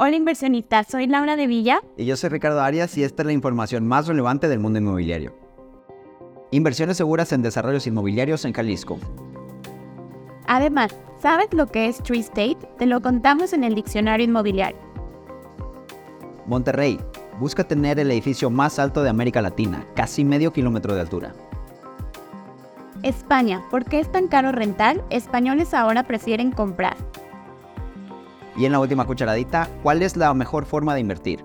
Hola inversionistas, soy Laura de Villa. Y yo soy Ricardo Arias y esta es la información más relevante del mundo inmobiliario. Inversiones seguras en desarrollos inmobiliarios en Jalisco. Además, ¿sabes lo que es Tree State? Te lo contamos en el diccionario inmobiliario. Monterrey, busca tener el edificio más alto de América Latina, casi medio kilómetro de altura. España, ¿por qué es tan caro rentar? Españoles ahora prefieren comprar. Y en la última cucharadita, ¿cuál es la mejor forma de invertir?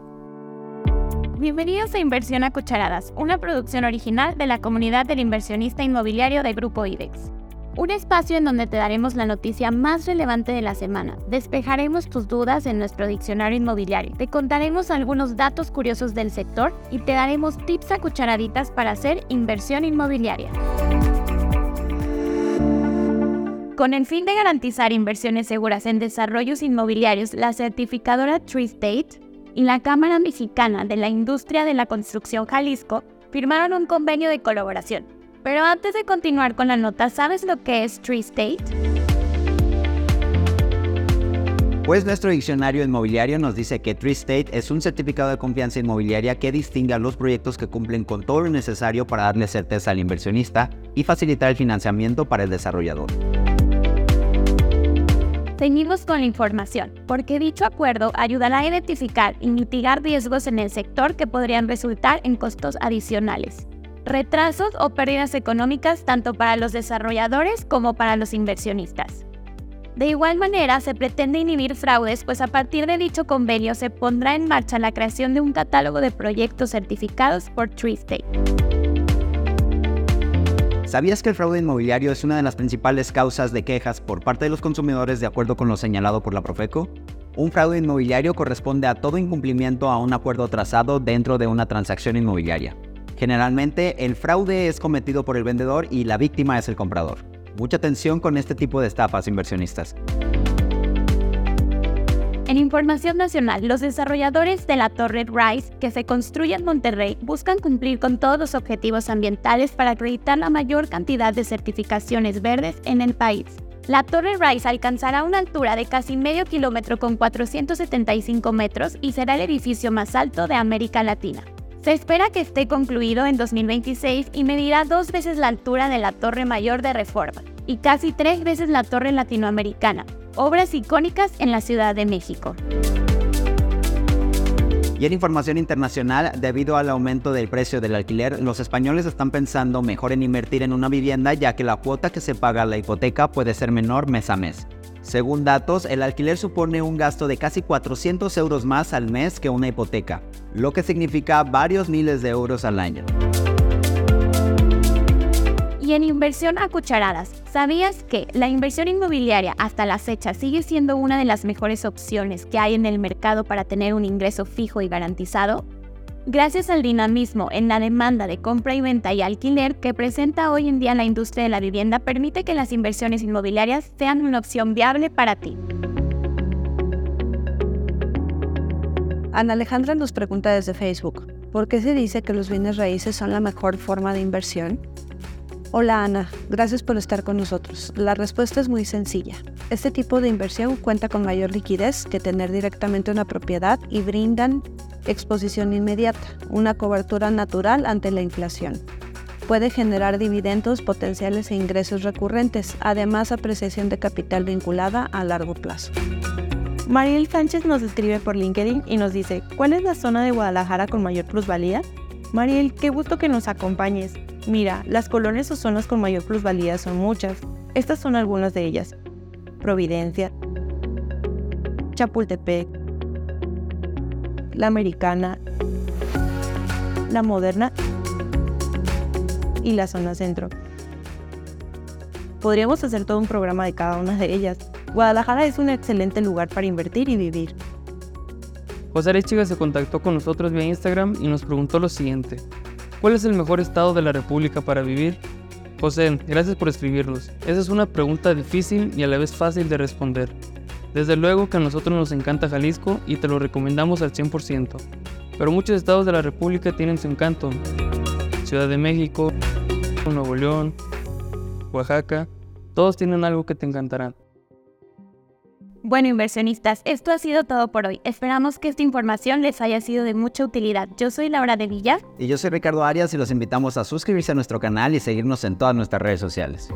Bienvenidos a Inversión a Cucharadas, una producción original de la comunidad del inversionista inmobiliario de Grupo IDEX. Un espacio en donde te daremos la noticia más relevante de la semana, despejaremos tus dudas en nuestro diccionario inmobiliario, te contaremos algunos datos curiosos del sector y te daremos tips a cucharaditas para hacer inversión inmobiliaria. Con el fin de garantizar inversiones seguras en desarrollos inmobiliarios, la certificadora Tree State y la Cámara Mexicana de la Industria de la Construcción Jalisco firmaron un convenio de colaboración. Pero antes de continuar con la nota, ¿sabes lo que es Tree State? Pues nuestro diccionario inmobiliario nos dice que Tree State es un certificado de confianza inmobiliaria que distingue a los proyectos que cumplen con todo lo necesario para darle certeza al inversionista y facilitar el financiamiento para el desarrollador. Seguimos con la información, porque dicho acuerdo ayudará a identificar y mitigar riesgos en el sector que podrían resultar en costos adicionales, retrasos o pérdidas económicas tanto para los desarrolladores como para los inversionistas. De igual manera, se pretende inhibir fraudes, pues a partir de dicho convenio se pondrá en marcha la creación de un catálogo de proyectos certificados por TreeState. ¿Sabías que el fraude inmobiliario es una de las principales causas de quejas por parte de los consumidores de acuerdo con lo señalado por la Profeco? Un fraude inmobiliario corresponde a todo incumplimiento a un acuerdo trazado dentro de una transacción inmobiliaria. Generalmente, el fraude es cometido por el vendedor y la víctima es el comprador. Mucha atención con este tipo de estafas inversionistas. Información nacional, los desarrolladores de la Torre Rice, que se construye en Monterrey, buscan cumplir con todos los objetivos ambientales para acreditar la mayor cantidad de certificaciones verdes en el país. La Torre Rice alcanzará una altura de casi medio kilómetro con 475 metros y será el edificio más alto de América Latina. Se espera que esté concluido en 2026 y medirá dos veces la altura de la Torre Mayor de Reforma y casi tres veces la Torre Latinoamericana, obras icónicas en la Ciudad de México. Y en información internacional, debido al aumento del precio del alquiler, los españoles están pensando mejor en invertir en una vivienda ya que la cuota que se paga a la hipoteca puede ser menor mes a mes. Según datos, el alquiler supone un gasto de casi 400 euros más al mes que una hipoteca, lo que significa varios miles de euros al año. Y en inversión a cucharadas, ¿sabías que la inversión inmobiliaria hasta la fecha sigue siendo una de las mejores opciones que hay en el mercado para tener un ingreso fijo y garantizado? Gracias al dinamismo en la demanda de compra y venta y alquiler que presenta hoy en día la industria de la vivienda, permite que las inversiones inmobiliarias sean una opción viable para ti. Ana Alejandra nos pregunta desde Facebook, ¿por qué se dice que los bienes raíces son la mejor forma de inversión? Hola Ana, gracias por estar con nosotros. La respuesta es muy sencilla. Este tipo de inversión cuenta con mayor liquidez que tener directamente una propiedad y brindan exposición inmediata, una cobertura natural ante la inflación. Puede generar dividendos potenciales e ingresos recurrentes, además apreciación de capital vinculada a largo plazo. Mariel Sánchez nos escribe por LinkedIn y nos dice, ¿cuál es la zona de Guadalajara con mayor plusvalía? Mariel, qué gusto que nos acompañes. Mira, las colonias o zonas con mayor plusvalía son muchas. Estas son algunas de ellas. Providencia, Chapultepec, la Americana, la Moderna y la zona centro. Podríamos hacer todo un programa de cada una de ellas. Guadalajara es un excelente lugar para invertir y vivir. José Arechiga se contactó con nosotros vía Instagram y nos preguntó lo siguiente. ¿Cuál es el mejor estado de la República para vivir? José, gracias por escribirnos. Esa es una pregunta difícil y a la vez fácil de responder. Desde luego que a nosotros nos encanta Jalisco y te lo recomendamos al 100%. Pero muchos estados de la República tienen su encanto. Ciudad de México, Nuevo León, Oaxaca, todos tienen algo que te encantará. Bueno, inversionistas, esto ha sido todo por hoy. Esperamos que esta información les haya sido de mucha utilidad. Yo soy Laura de Villa. Y yo soy Ricardo Arias y los invitamos a suscribirse a nuestro canal y seguirnos en todas nuestras redes sociales.